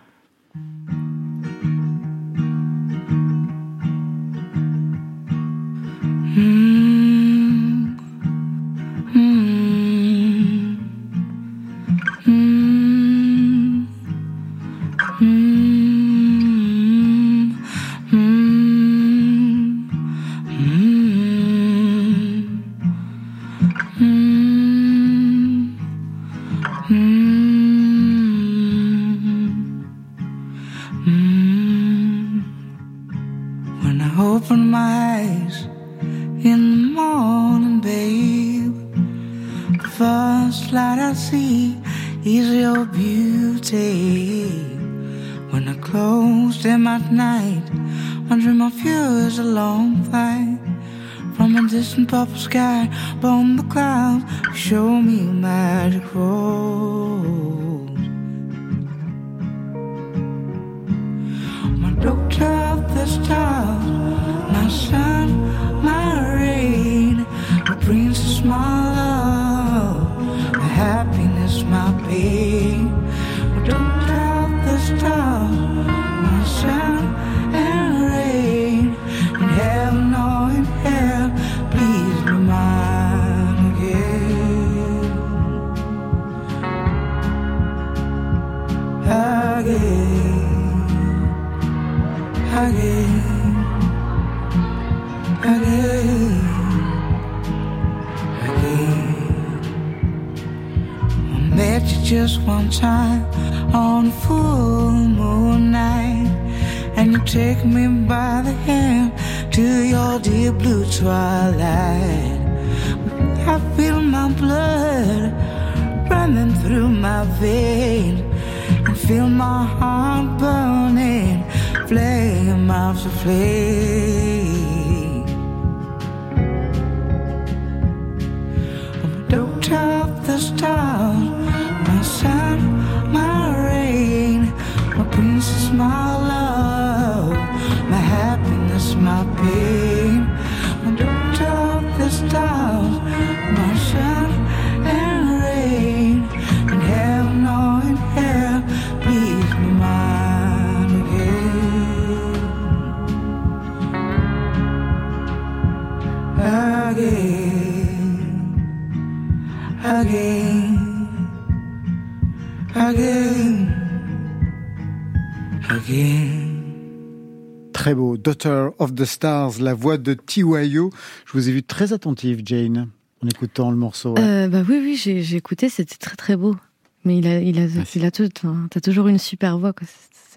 Again again, again. I met you just one time on a full moon night, and you take me by the hand to your deep blue twilight. I feel my blood running through my veins and feel my heart burning, flame after flame. I'm a doctor the stars, my sun, my rain, my princess, my love, my happiness, my Très beau. Daughter of the Stars, la voix de Tiwayo. Je vous ai vu très attentive, Jane, en écoutant le morceau. ouais. Euh, bah oui, oui, j'ai écouté, c'était très très beau. Mais il a, il a, il a tout, enfin, t'as toujours une super voix, quoi.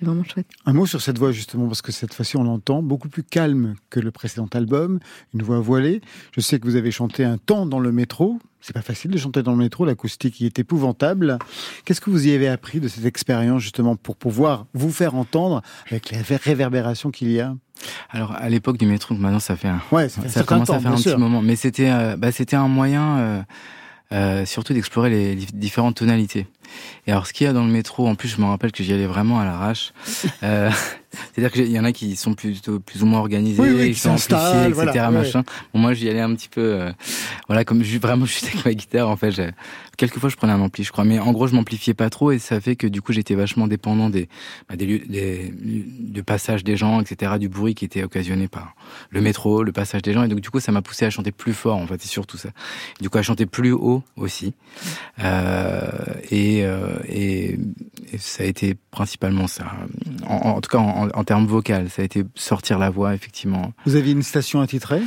C'est- C'est vraiment chouette. Un mot sur cette voix justement, parce que cette fois-ci on l'entend beaucoup plus calme que le précédent album, une voix voilée. Je sais que vous avez chanté un temps dans le métro. C'est pas facile de chanter dans le métro, l'acoustique y est épouvantable. Qu'est-ce que vous y avez appris de cette expérience justement pour pouvoir vous faire entendre avec les ré- réverbérations qu'il y a? Alors à l'époque du métro, maintenant ça fait un, Ouais, ça fait un certain commence temps, à faire un sûr. petit moment, mais c'était euh, bah, c'était un moyen euh, euh, surtout d'explorer les, les différentes tonalités. Et alors ce qu'il y a dans le métro, en plus je me rappelle que j'y allais vraiment à l'arrache. Euh, C'est-à-dire qu'il y en a qui sont plutôt plus ou moins organisés, Oui, oui, qui sont amplifiés, etc. voilà, ouais. machin. Bon, moi j'y allais un petit peu, euh, voilà, comme ju- vraiment juste avec ma guitare. En fait, quelquefois je prenais un ampli, je crois, mais en gros je m'amplifiais pas trop et ça fait que du coup j'étais vachement dépendant des, bah, des lieux, des, de passage des gens, etc. Du bruit qui était occasionné par le métro, le passage des gens. Et donc du coup ça m'a poussé à chanter plus fort. En fait, c'est surtout ça. Du coup à chanter plus haut aussi. Euh, et, euh, et, et ça a été principalement ça. En, en tout cas en, en termes vocal, ça a été sortir la voix effectivement. Vous aviez une station attitrée?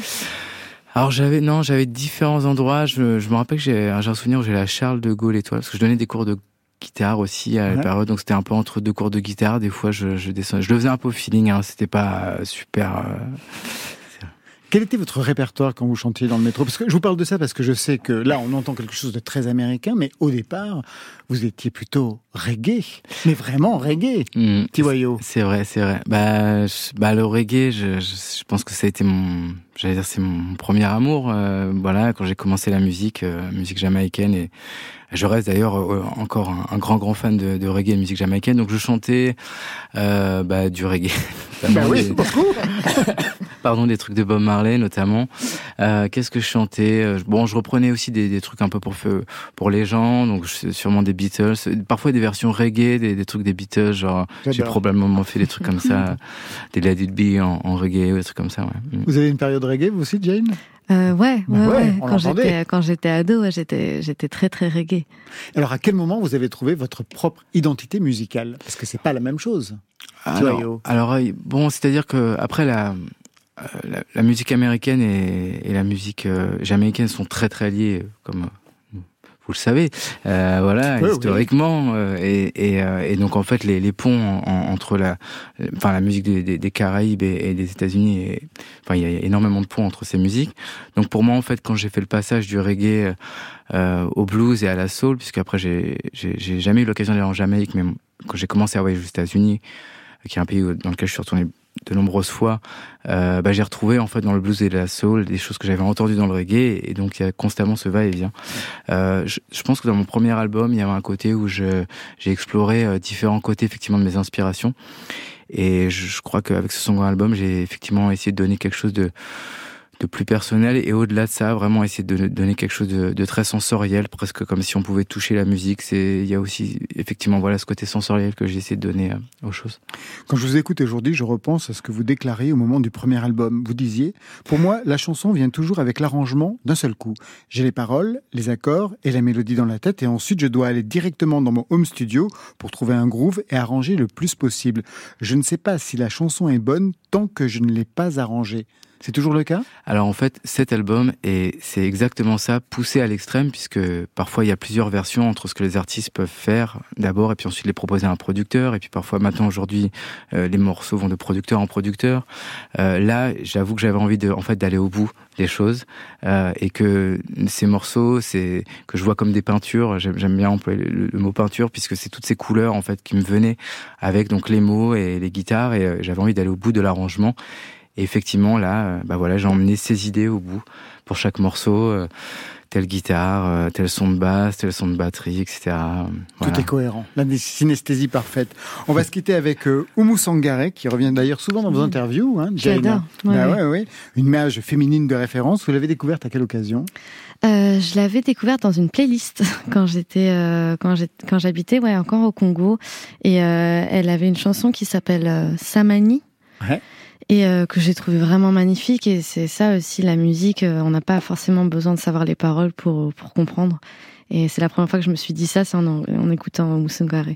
Alors j'avais non, j'avais différents endroits. Je, je me rappelle que j'ai un souvenir où j'ai la Charles de Gaulle étoile parce que je donnais des cours de guitare aussi à la Ouais. période, donc c'était un peu entre deux cours de guitare. Des fois, je, je je le faisais un peu au feeling. Hein, c'était pas super. euh, Quel était votre répertoire quand vous chantiez dans le métro? Parce que je vous parle de ça parce que je sais que là, on entend quelque chose de très américain, mais au départ, vous étiez plutôt reggae, mais vraiment reggae. Hmm, Tiwayo. C'est vrai, c'est vrai. Bah, je- bah le reggae, je, je, je pense que ça a été mon, j'allais dire, c'est mon premier amour. euh, voilà, quand j'ai commencé la musique, euh, musique jamaïcaine, et je reste d'ailleurs euh, encore un, un grand grand fan de, de reggae et de musique jamaïcaine. Donc je chantais euh, bah, du reggae. Bah oui, beaucoup. pardon, des trucs de Bob Marley notamment. Euh, Qu'est-ce que je chantais Euh, Bon, je reprenais aussi des, des trucs un peu pour pour les gens, donc sûrement des Beatles, parfois des versions reggae, des, des trucs des Beatles, genre j'ai probablement fait des trucs comme ça, des Let It Be en, en reggae ou des trucs comme ça. Ouais. Mm. Vous avez une période reggae, vous aussi, Jane? Euh, ouais, ouais, ouais, ouais. on Quand j'étais, quand j'étais ado, ouais, j'étais, j'étais très, très reggae. Alors, à quel moment vous avez trouvé votre propre identité musicale? Parce que c'est pas la même chose. Alors, alors euh, bon, c'est-à-dire que après la, euh, la, la musique américaine et, et la musique euh, jamaïcaine sont très très liées, euh, comme euh, vous le savez, euh, voilà, Oui, oui. historiquement, euh, et, et, euh, et donc en fait les, les ponts en- en- entre la, enfin la musique des, des, des Caraïbes et, et des États-Unis, enfin il y a énormément de ponts entre ces musiques. Donc pour moi en fait quand j'ai fait le passage du reggae euh, au blues et à la soul, puisque après j'ai j'ai jamais eu l'occasion d'aller en Jamaïque, mais quand j'ai commencé à voyager aux États-Unis, qui est un pays dans lequel je suis retourné de nombreuses fois, euh, bah, j'ai retrouvé en fait dans le blues et la soul des choses que j'avais entendues dans le reggae, et donc il y a constamment ce va-et-vient. Euh, je, je pense que dans mon premier album, il y avait un côté où j'ai exploré euh, différents côtés effectivement de mes inspirations, et je, je crois qu'avec ce second album, j'ai effectivement essayé de donner quelque chose de de plus personnel et au-delà de ça vraiment essayer de donner quelque chose de, très sensoriel presque comme si on pouvait toucher la musique c'est il y a aussi effectivement voilà ce côté sensoriel que j'ai essayé de donner euh, aux choses Quand je vous écoute aujourd'hui, je repense à ce que vous déclariez au moment du premier album. Vous disiez Pour moi, la chanson vient toujours avec l'arrangement d'un seul coup. J'ai les paroles, les accords et la mélodie dans la tête, et ensuite je dois aller directement dans mon home studio pour trouver un groove et arranger le plus possible. Je ne sais pas si la chanson est bonne tant que je ne l'ai pas arrangée. C'est toujours le cas? Alors en fait, cet album, et c'est exactement ça, poussé à l'extrême, puisque parfois il y a plusieurs versions entre ce que les artistes peuvent faire d'abord, et puis ensuite les proposer à un producteur, et puis parfois maintenant aujourd'hui, euh, les morceaux vont de producteur en producteur. Euh, là, j'avoue que j'avais envie de, en fait, d'aller au bout des choses, euh, et que ces morceaux, c'est que je vois comme des peintures. J'aime bien employer le, le mot peinture, puisque c'est toutes ces couleurs en fait qui me venaient avec donc les mots et les guitares, et euh, j'avais envie d'aller au bout de l'arrangement. Et effectivement, là, euh, bah voilà, j'ai emmené ces idées au bout pour chaque morceau, euh, telle guitare, euh, tel son de basse, tel son de batterie, etc. voilà. Tout est cohérent. La synesthésie parfaite. On va se quitter avec euh, Oumou Sangaré, qui revient d'ailleurs souvent dans vos interviews. Hein. J'adore. Ouais, Bah ouais. ouais, ouais. Une mage féminine de référence. Vous l'avez découverte à quelle occasion? Euh, je l'avais découverte dans une playlist quand j'étais euh, quand j'habitais ouais encore au Congo et euh, elle avait une chanson qui s'appelle euh, Samani Ouais. Et euh, que j'ai trouvé vraiment magnifique. Et c'est ça aussi la musique. euh, on n'a pas forcément besoin de savoir les paroles pour pour comprendre. Et c'est la première fois que je me suis dit ça, c'est en, en écoutant Moussungare.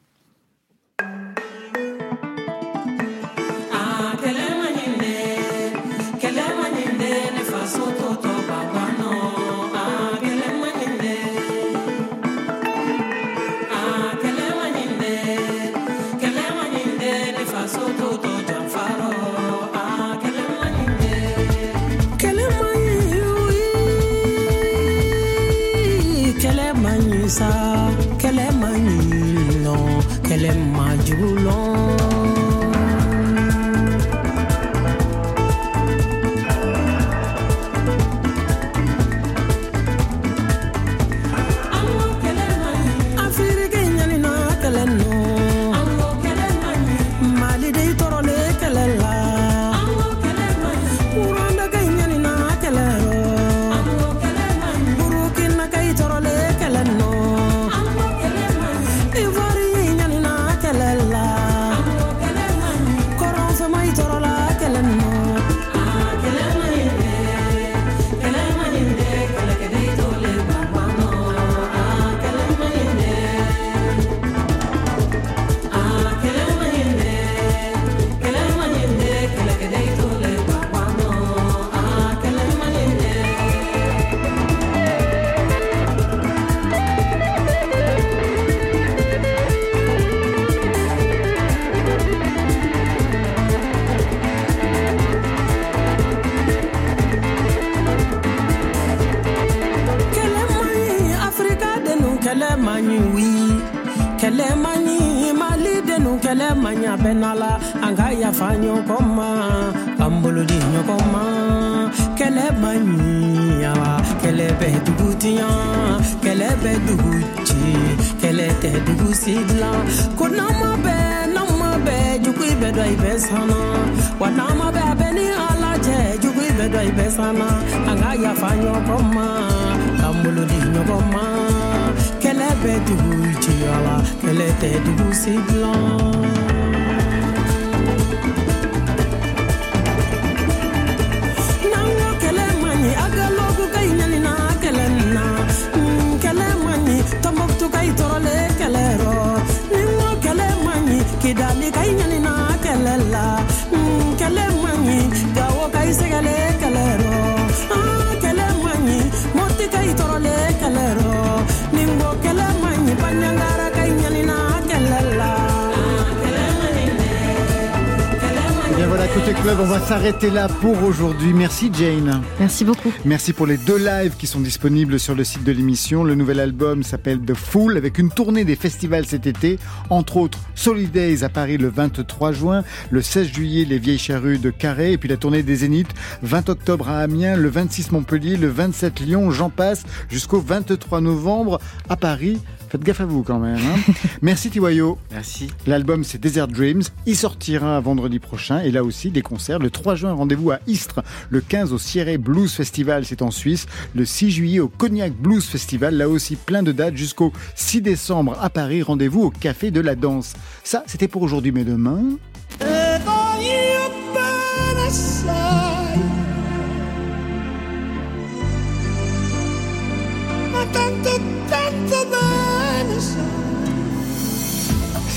Club, on va s'arrêter là pour aujourd'hui. Merci Jane. Merci beaucoup. Merci pour les deux lives qui sont disponibles sur le site de l'émission. Le nouvel album s'appelle The Fool avec une tournée des festivals cet été, entre autres Solidays à Paris le 23 juin, le 16 juillet les Vieilles Charrues de Carré et puis la tournée des Zéniths 20 octobre à Amiens, le 26 Montpellier, le 27 Lyon, j'en passe jusqu'au 23 novembre à Paris. Faites gaffe à vous quand même. hein. Merci Tiwayo. Merci. L'album c'est Desert Dreams. Il sortira vendredi prochain et là aussi des concerts. Le 3 juin, rendez-vous à Istres. Le 15 au Sierre Blues Festival, c'est en Suisse. Le 6 juillet au Cognac Blues Festival. Là aussi plein de dates jusqu'au 6 décembre à Paris. Rendez-vous au Café de la Danse. Ça, c'était pour aujourd'hui, mais demain.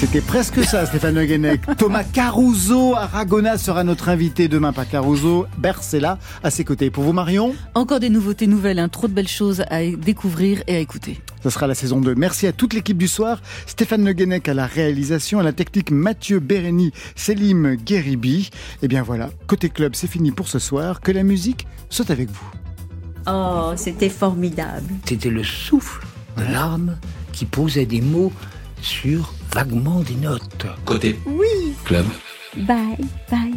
C'était presque ça, Stéphane Le Guenec. Thomas Caruso Aragona sera notre invité demain. Pas Caruso, Bercella à ses côtés. Pour vous, Marion Encore des nouveautés nouvelles, hein, trop de belles choses à découvrir et à écouter. Ce sera la saison 2. Merci à toute l'équipe du soir. Stéphane Le Guenec à la réalisation, à la technique Mathieu Bérény, Selim Guéribi. Et bien voilà, côté club, c'est fini pour ce soir. Que la musique soit avec vous. Oh, c'était formidable. C'était le souffle de l'âme qui posait des mots sur vaguement des notes. Côté Oui. club. Bye, bye.